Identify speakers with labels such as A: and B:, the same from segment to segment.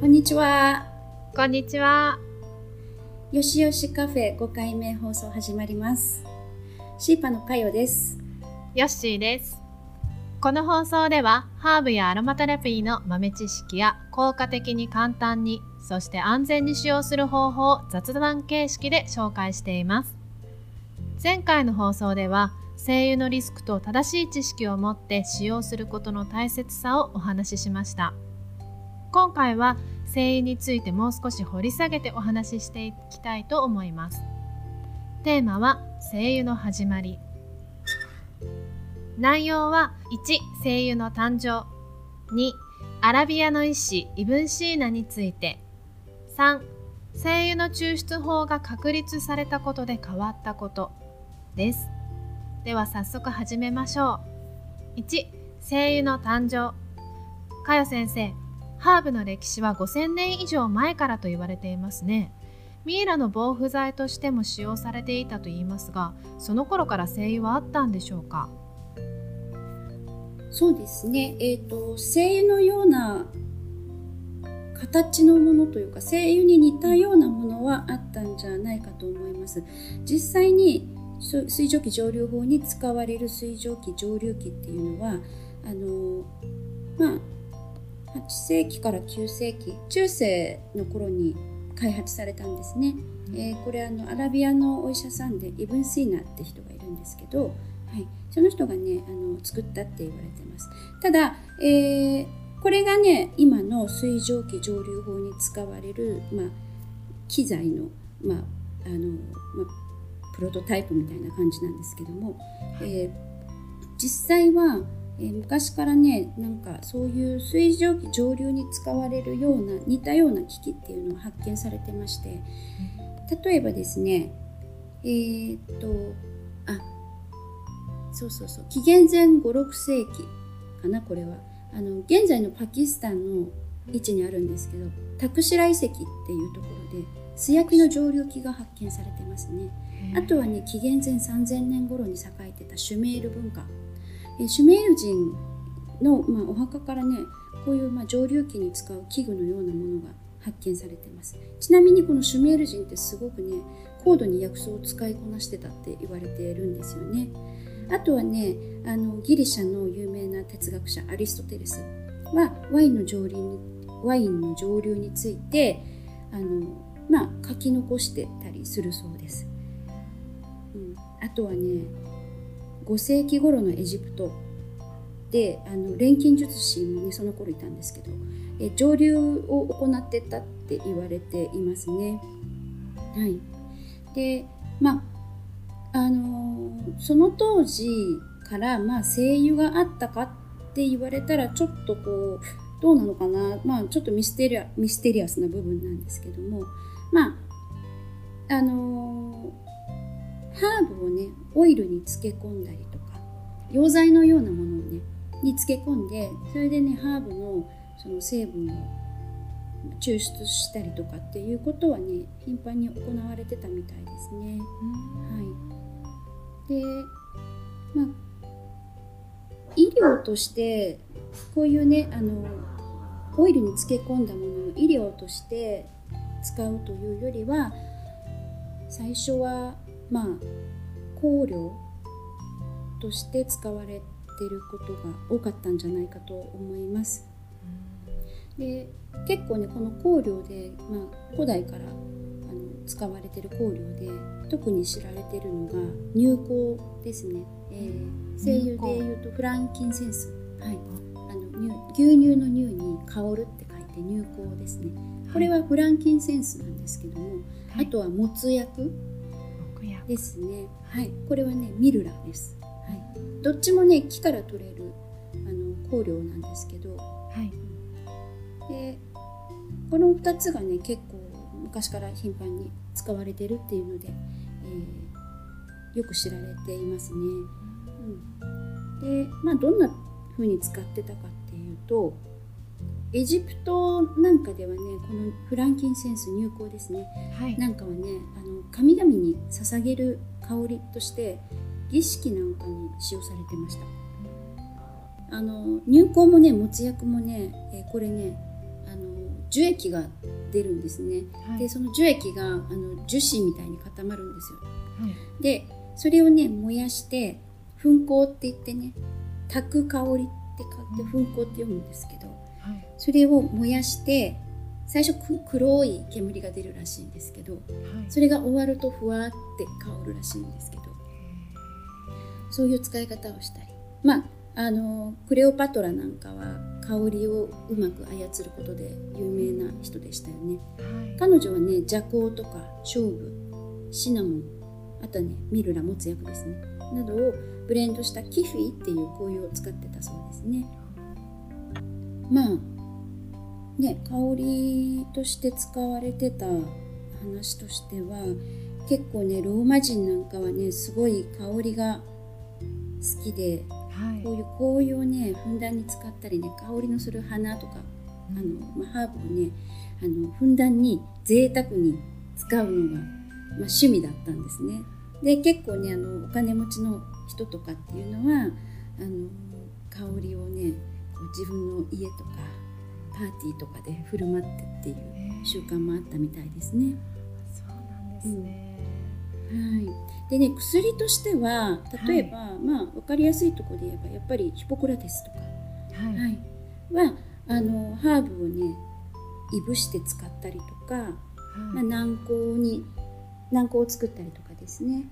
A: こんにちは。
B: こんにちは。
A: よしよしカフェ5回目放送始まります。シーパのかよです。
B: ヨッシーです。この放送ではハーブやアロマテラピーの豆知識や効果的に簡単にそして安全に使用する方法を雑談形式で紹介しています。前回の放送では精油のリスクと正しい知識を持って使用することの大切さをお話ししました。今回は精油についてもう少し掘り下げてお話ししていきたいと思います。テーマは精油の始まり。内容は1精油の誕生。2アラビアの医師イブンシーナについて。3精油の抽出法が確立されたことで変わったこと。です。では早速始めましょう。1精油の誕生。かよ先生ハーブの歴史は5000年以上前からと言われていますねミイラの防腐剤としても使用されていたといいますがその頃から精油はあったんでしょうか？
A: そうですね。えっ、と、精油のような形のものというか、精油に似たようなものはあったんじゃないかと思います。実際に水蒸気蒸留法に使われる水蒸気蒸留器っていうのは、あの、まあ、8世紀から9世紀、中世の頃に開発されたんですね。えーこれあのアラビアのお医者さんでイブン・シーナって人がいるんですけど、はい、その人がねあの作ったって言われてます。ただ、えーこれがね今の水蒸気蒸留法に使われる、まあ、機材の,、まああのまあ、プロトタイプみたいな感じなんですけども、えー実際は、えー昔からねなんかそういう水蒸気蒸留に使われるような似たような機器っていうのが発見されてまして例えばですねえーっとあそうそうそう紀元前56世紀かなこれは。あの現在のパキスタンの位置にあるんですけどタクシラ遺跡っていうところで素焼きの蒸留機が発見されてますね。あとはね紀元前3000年頃に栄えてたシュメール文化えシュメール人の、まあ、お墓からねこういう、まあ、蒸留機に使う器具のようなものが発見されてます。ちなみにこのシュメール人ってすごくね高度に薬草を使いこなしてたって言われているんですよね。あとはねあのギリシャの有名な哲学者アリストテレスはワインの蒸留にワインの蒸留についてあの、まあ、書き残してたりするそうです、うん、あとはね5世紀頃のエジプトであの錬金術師もねその頃いたんですけどえ蒸留を行ってたって言われていますね。はい、でまああのその当時から、まあ、精油があったかって言われたらちょっとこうどうなのかな、まあ、ちょっとミステリアミステリアスな部分なんですけども。まああのハーブをねオイルに漬け込んだりとか溶剤のようなものをねに漬け込んでそれでねハーブのその成分を抽出したりとかっていうことはね頻繁に行われてたみたいですね。はい、でまあ医療としてこういうねあのオイルに漬け込んだものを医療として使うというよりは最初はまあ香料として使われてることが多かったんじゃないかと思います。で結構ねこの香料で、まあ、古代からあの使われてる香料で特に知られてるのが乳香ですね、えー、精油でいうとフランキンセンス、はい、あの乳牛乳の乳に香るって書いて乳香ですね。これはフランキンセンスなんですけども、
B: はい。
A: あとはもつ薬ですね。はい、これはねミルラです。はい、どっちもね木から取れるあの香料なんですけど、
B: はい
A: でこの2つがね結構昔から頻繁に使われてるっていうので、えーよく知られていますね。うん、でまあどんな風に使ってたかっていうとエジプトなんかではねこのフランキンセンス乳香ですね。
B: はい。
A: なんかはねあの神々に捧げる香りとして儀式なんかに使用されてました。あの乳香もねもつ薬もね、えーこれねあの樹液が出るんですね、
B: はい。
A: でその樹液があの樹脂みたいに固まるんですよ。
B: はい。
A: でそれをね燃やして噴香って言ってね炊く香りって書いて噴香って読むんですけど
B: はい
A: それを燃やして最初く黒い煙が出るらしいんですけど
B: はい。
A: それが終わるとふわって香るらしいんですけどそういう使い方をしたり。まああのクレオパトラなんかは香りをうまく操ることで有名な人でしたよね。
B: はい。
A: 彼女はね麝香とかショウブシナモンあとはねミルラ持つ薬ですね。などをブレンドしたキフィっていう香油を使ってたそうですねまあね香りとして使われてた話としては結構ねローマ人なんかはねすごい香りが好きで
B: はい
A: こういう香油をねふんだんに使ったりね香りのする花とかあの、まあ、ハーブをねあのふんだんに贅沢に使うのが、まあ、趣味だったんですね。で結構ねあのお金持ちの人とかっていうのはあの香りをね自分の家とかパーティーとかで振る舞ってっていう習慣もあったみたいですね。
B: そうなんですね、
A: はい、でね薬としては例えば、まあ分かりやすいところで言えばやっぱりヒポクラテスとか、
B: はい。
A: はい、はあのハーブをねいぶして使ったりとか、まあ、軟膏に軟膏を作ったりとかですね、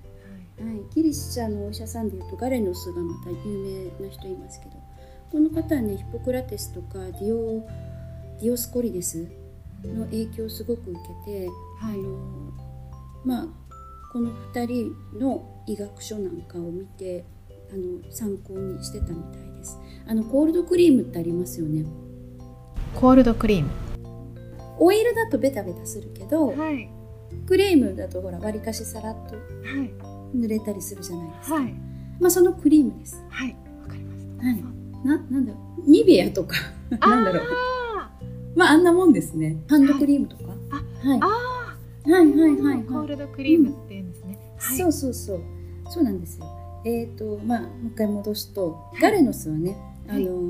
A: はい、ギリシャのお医者さんでいうとガレノスがまた有名な人いますけどこの方はねヒポクラテスとかディオディオスコリデスの影響をすごく受けて、
B: はい。
A: あのまあこの2人の医学書なんかを見てあの参考にしてたみたいです。あのコールドクリームってありますよね。
B: コールドクリーム。
A: オイルだとベタベタするけど
B: はい。
A: クリームだとほらわりかしさらっと
B: はい。
A: 塗れたりするじゃないですか、
B: はい。
A: まあそのクリームです。
B: はい。わかりました。
A: はいななんだろう。ニベアとか。なんだろう。
B: あ
A: まああんなもんですね。ハンドクリームとか。
B: あ
A: はい。はいはい
B: ー
A: はいはい。
B: コールドクリームって言うんですね、はい。
A: そうそうそう。そうなんですよ。えっ、とまあもう一回戻すとガレノスはね、
B: はい。
A: あの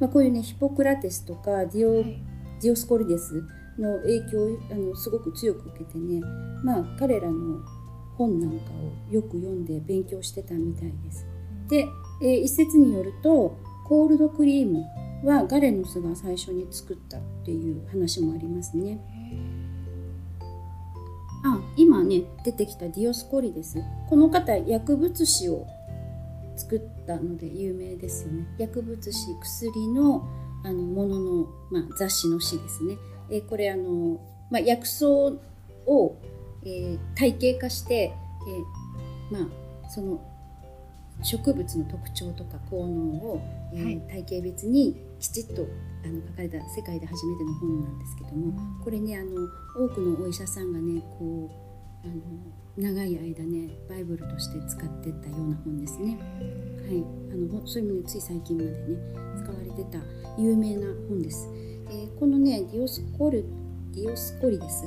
A: まあ、こういうねヒポクラテスとかディオ,、
B: はい。
A: ディオスコリデスの影響をあのすごく強く受けてねまあ彼らの本なんかをよく読んで勉強してたみたいです。で、えー一説によるとコールドクリームはガレノスが最初に作ったっていう話もありますね。あ今ね出てきたディオスコリです。この方薬物詩を作ったので有名ですよね。薬物詩薬のあのものの、まあ、雑誌の詩ですね、えーこれあの、まあ、薬草を、えー体系化して、えーまあ、その植物の特徴とか効能を、えー
B: はい
A: 体系別にきちっとあの書かれた世界で初めての本なんですけども、これねあの多くのお医者さんがねこうあの長い間ねバイブルとして使ってったような本ですね。はい、あのほそれもねつい最近までね使われてた有名な本です。えーこのねディオスコルディオスコリです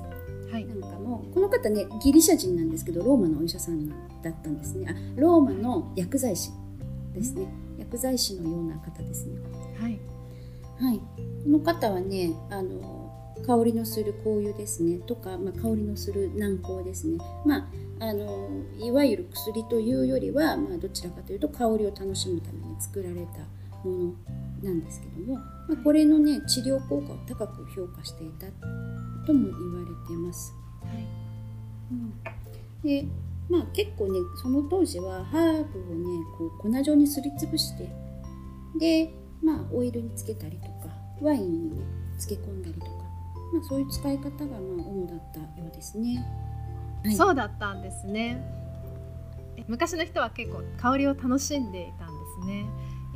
B: はい
A: なんかもこの方ねギリシャ人なんですけどローマのお医者さんだったんですね。あローマの薬剤師ですね。薬剤師のような方ですね。
B: はい
A: はい、この方はねあの香りのする香油ですねとか、まあ、香りのする軟膏ですね、まあ、あのいわゆる薬というよりは、まあ、どちらかというと香りを楽しむために作られたものなんですけども、まあ、これのね治療効果を高く評価していたとも言われてます。
B: はい。
A: うん。でまあ結構ねその当時はハーブをねこう粉状にすりつぶしてでまあオイルにつけたりとかワインにね漬け込んだりとか、まあ、そういう使い方がまあ主だったようですね。はい。
B: そうだったんですね。え昔の人は結構香りを楽しんでいたんですね。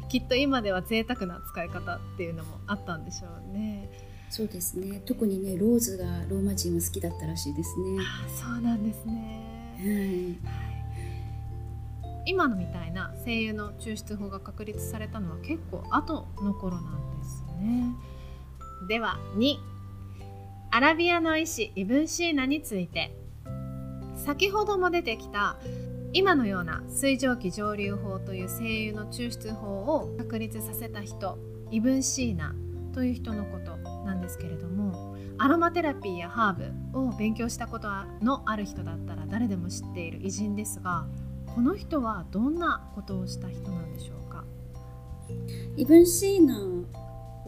B: きっと今では贅沢な使い方っていうのもあったんでしょうね
A: そうですね。特にねローズがローマ人は好きだったらしいですね。
B: あそうなんですね。
A: はい。
B: 今のみたいな精油の抽出法が確立されたのは結構後の頃なんですね。では2アラビアの医師イブンシーナについて。先ほども出てきた今のような水蒸気蒸留法という精油の抽出法を確立させた人イブンシーナという人のことなんですけれどもアロマテラピーやハーブを勉強したことのある人だったら誰でも知っている偉人ですがこの人はどんなことをした人なんでしょうか？
A: イブン・シーナ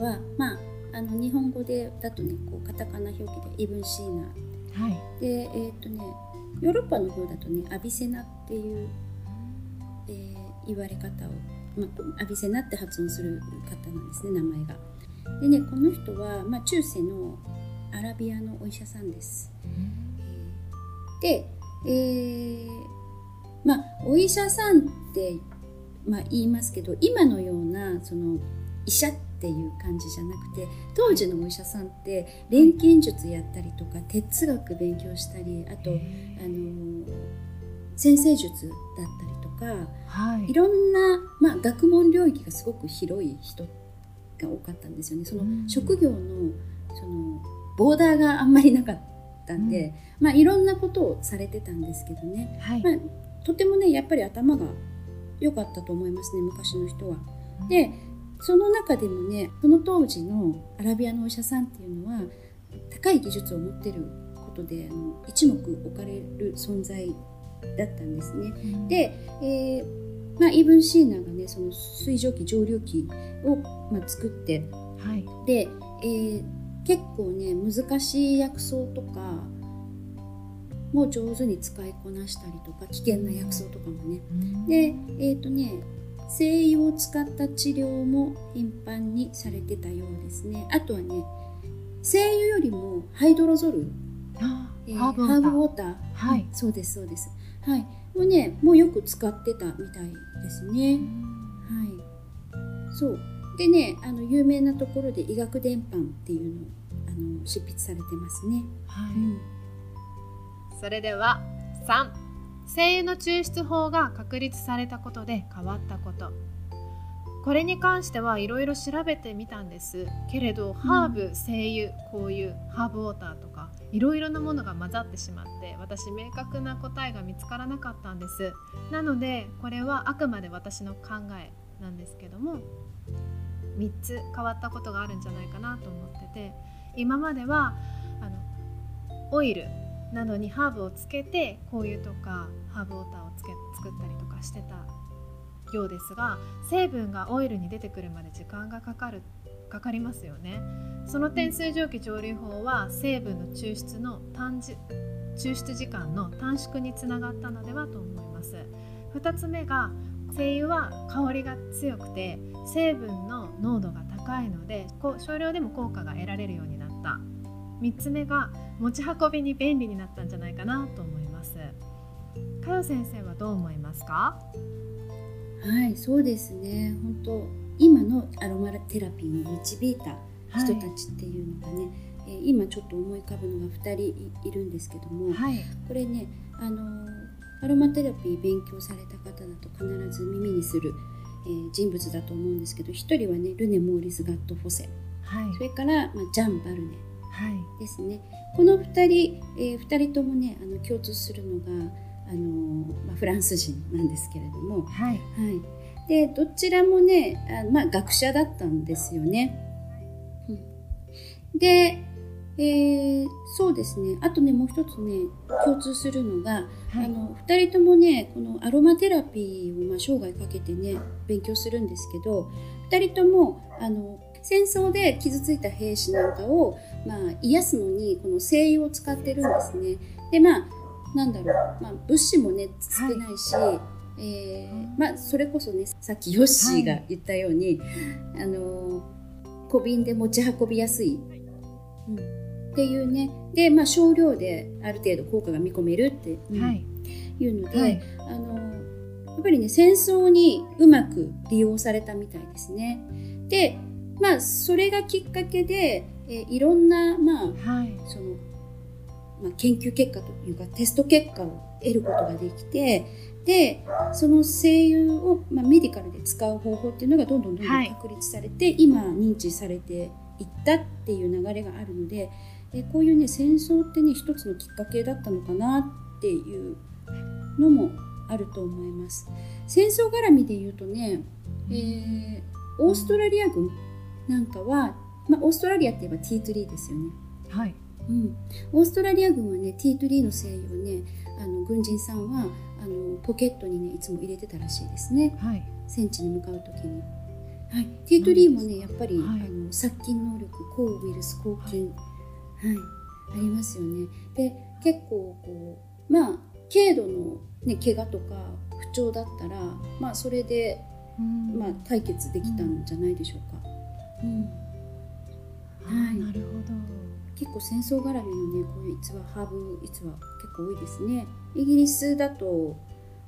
A: は、まあ、あの日本語でだとねこうカタカナ表記でイブン・シーナ
B: はい。
A: でえーっ、とねヨーロッパの方だとねアビセナっていう、えー言われ方を、まあ、アビセナって発音する方なんですね名前が。でねこの人は、まあ、中世のアラビアのお医者さんです。で、えーまあお医者さんって、まあ、言いますけど今のようなその医者っていう感じじゃなくて当時のお医者さんって錬金術やったりとか哲学勉強したりあと、あの先生術だったりとか
B: はい
A: いろんな、まあ、学問領域がすごく広い人が多かったんですよね。その
B: うん
A: 職業のそのボーダーがあんまりなかったんで、まあ、いろんなことをされてたんですけどね、
B: はい
A: まあ、とてもねやっぱり頭が良かったと思いますね昔の人は。でその中でもねその当時のアラビアのお医者さんっていうのは高い技術を持ってることであの一目置かれる存在だったんですね。
B: うん
A: で、えーまあ、イブン・シーナがねその水蒸気蒸留機を、まあ、作って
B: はい。
A: で、えー結構ね難しい薬草とかも上手に使いこなしたりとか危険な薬草とかもね。でえっ、とね精油を使った治療も頻繁にされてたようですね。あとはね精油よりもハイドロゾル、
B: ハーブウォーター。はい。
A: うんそうですそうですはい。もうねもうよく使ってたみたいですね。はい。そう。でねあの有名なところで医学伝版っていうのをあの執筆されてますね、
B: はい。
A: うん。
B: それでは3精油の抽出法が確立されたことで変わったこと。これに関してはいろいろ調べてみたんです。けれど、ハーブ精油香油ハーブウォーターとかいろいろなものが混ざってしまって私明確な答えが見つからなかったんです。なのでこれはあくまで私の考えなんですけども3つ変わったことがあるんじゃないかなと思ってて今まではあのオイルなどにハーブをつけて香油とかハーブウォーターをつけ作ったりとかしてたようですが成分がオイルに出てくるまで時間がかかるっかかりますよね。その点水蒸気蒸留法は成分の抽出の短時抽出時間の短縮につながったのではと思います。2つ目が精油は香りが強くて成分の濃度が高いのでこ少量でも効果が得られるようになった。3つ目が持ち運びに便利になったんじゃないかなと思います。かよ先生はどう思いますか？
A: はいそうですね。本当今のアロマテラピーに導い。た人たちっていうのがね、えー今ちょっと思い浮かぶのが2人いいるんですけども、
B: はい。
A: これねあのーアロマテラピー勉強された方だと必ず耳にする、えー人物だと思うんですけど1人はねルネ・モーリス・ガット・フォセ。
B: はい。
A: それから、まあ、ジャン・バルネ。
B: はい。
A: ですね。この2人、えー、2人ともねあの共通するのが、あのーまあ、フランス人なんですけれども、
B: はい。
A: はい、でどちらもねあ、まあ、学者だったんですよね。うん。で、えーそうですね。あとねもう一つね共通するのが、
B: はい。
A: あの2人ともねこのアロマテラピーを、まあ、生涯かけてね勉強するんですけど2人ともあの戦争で傷ついた兵士なんかを、まあ、癒すのにこの精油を使ってるんですね。でまあなんだろう、まあ、物資もね少ないし、えー。まあ、それこそねさっきヨッシーが言ったように、あの小瓶で持ち運びやすい、うん、っていうね。で、まあ、少量である程度効果が見込めるって、うん。
B: はい。
A: いうので、
B: はい。
A: あのやっぱりね戦争にうまく利用されたみたいですね。でまあそれがきっかけで、えーいろんなまあ
B: はい。
A: その、まあ、研究結果というかテスト結果を得ることができてでその精油を、まあ、メディカルで使う方法っていうのがどんどんどんど
B: はい
A: ん確立されて、今認知されていったっていう流れがあるのでえこういうね戦争ってね一つのきっかけだったのかなっていうのもあると思います。戦争絡みで言うとね、えーオーストラリア軍なんかはまあ、オーストラリアって言えばティートリーですよね。
B: はい
A: うん、オーストラリア軍はねティートリーの精油をねあの軍人さんはあのポケットにねいつも入れてたらしいですね。
B: はい。
A: 戦地に向かう時に。はい、ティートリーもねやっぱり、
B: はい。
A: あの殺菌能力抗ウイルス抗菌、はい。ありますよね。で結構こうまあ軽度の、ね、怪我とか不調だったら、まあ、それで、
B: うん。
A: まあ、解決できたんじゃないでしょうか。うん。
B: あー
A: はい。
B: なるほど
A: 結構戦争絡みのねこういう逸話ハーブ逸話結構多いですね。イギリスだと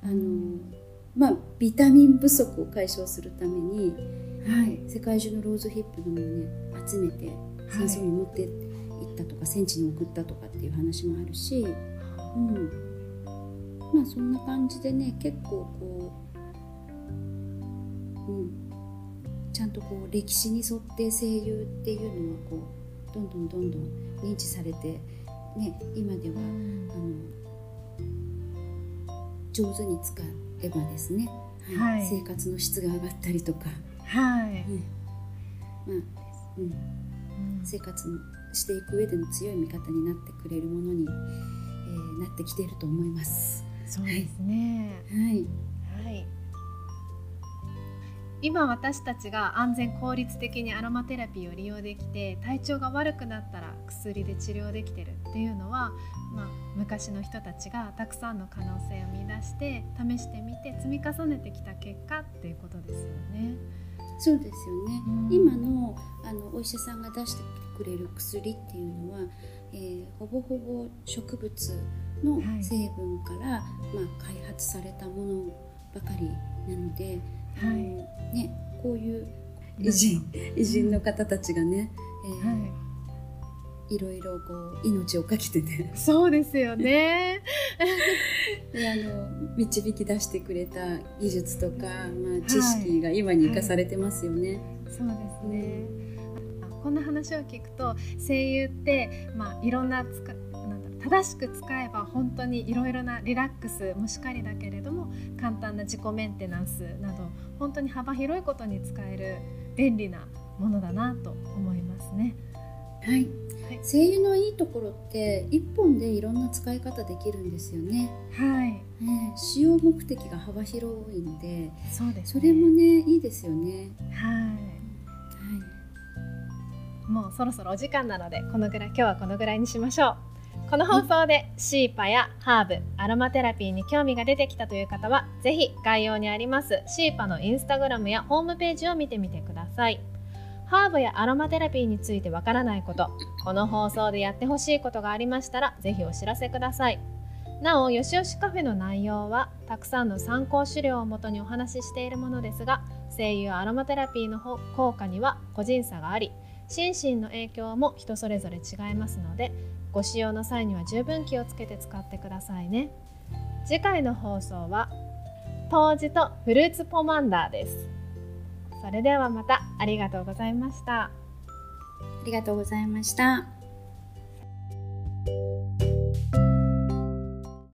A: あの、まあ、ビタミン不足を解消するために、はい、世界中のローズヒップのものをね集めて戦争に持って行ったとか、戦地に送ったとかっていう話もあるし、うん、まあそんな感じでね結構こう、うん、ちゃんとこう歴史に沿って声優っていうのはこうどんどんどんどん認知されて、ね、今ではあの上手に使えばですね、はい。
B: はい
A: 生活の質が上がったりとか、
B: はい、
A: ねまあうん、
B: うん。
A: 生活していく上での強い味方になってくれるものに、えーなってきていると思います。
B: そうですね。
A: はい、
B: はい今私たちが安全効率的にアロマテラピーを利用できて体調が悪くなったら薬で治療できてるっていうのは、まあ、昔の人たちがたくさんの可能性を見出して試してみて積み重ねてきた結果っていうことですよね。
A: そうですよね。
B: うん
A: 今のあのお医者さんが出してくれる薬っていうのは、えーほぼほぼ植物の
B: はい
A: 成分から、まあ、開発されたものばかりなので、
B: はい
A: ね、こういう偉人偉人の方たちがね、えー
B: はい
A: ろいろこう命をかけてね
B: い、そうですよね。
A: であの導き出してくれた技術とか、まあ、知識が今に生かされてますよね。
B: そうですね。あこんな話を聞くと声優って、まあ、いろんな使正しく使えば本当にいろいろなリラックスもしかりだけれども簡単な自己メンテナンスなど本当に幅広いことに使える便利なものだなと思いますね。
A: はい
B: はい、
A: 精油のいいところって一本でいろんな使い方できるんですよね。
B: はい、
A: ね使用目的が幅広いので
B: そうです、
A: それもねいいですよね。
B: はい。もうそろそろお時間なのでこのぐらい今日はこのぐらいにしましょうこの放送でシーパやハーブアロマテラピーに興味が出てきたという方はぜひ概要にありますシーパのインスタグラムやホームページを見てみてください。ハーブやアロマテラピーについてわからないことこの放送でやってほしいことがありましたらぜひお知らせください。なおよしよしカフェの内容はたくさんの参考資料をもとにお話ししているものですが声優アロマテラピーの効果には個人差があり心身の影響も人それぞれ違いますのでご使用の際には十分気をつけて使ってくださいね。次回の放送は冬至とフルーツポマンダーです。それではまたありがとうございました。
A: ありがとうございました。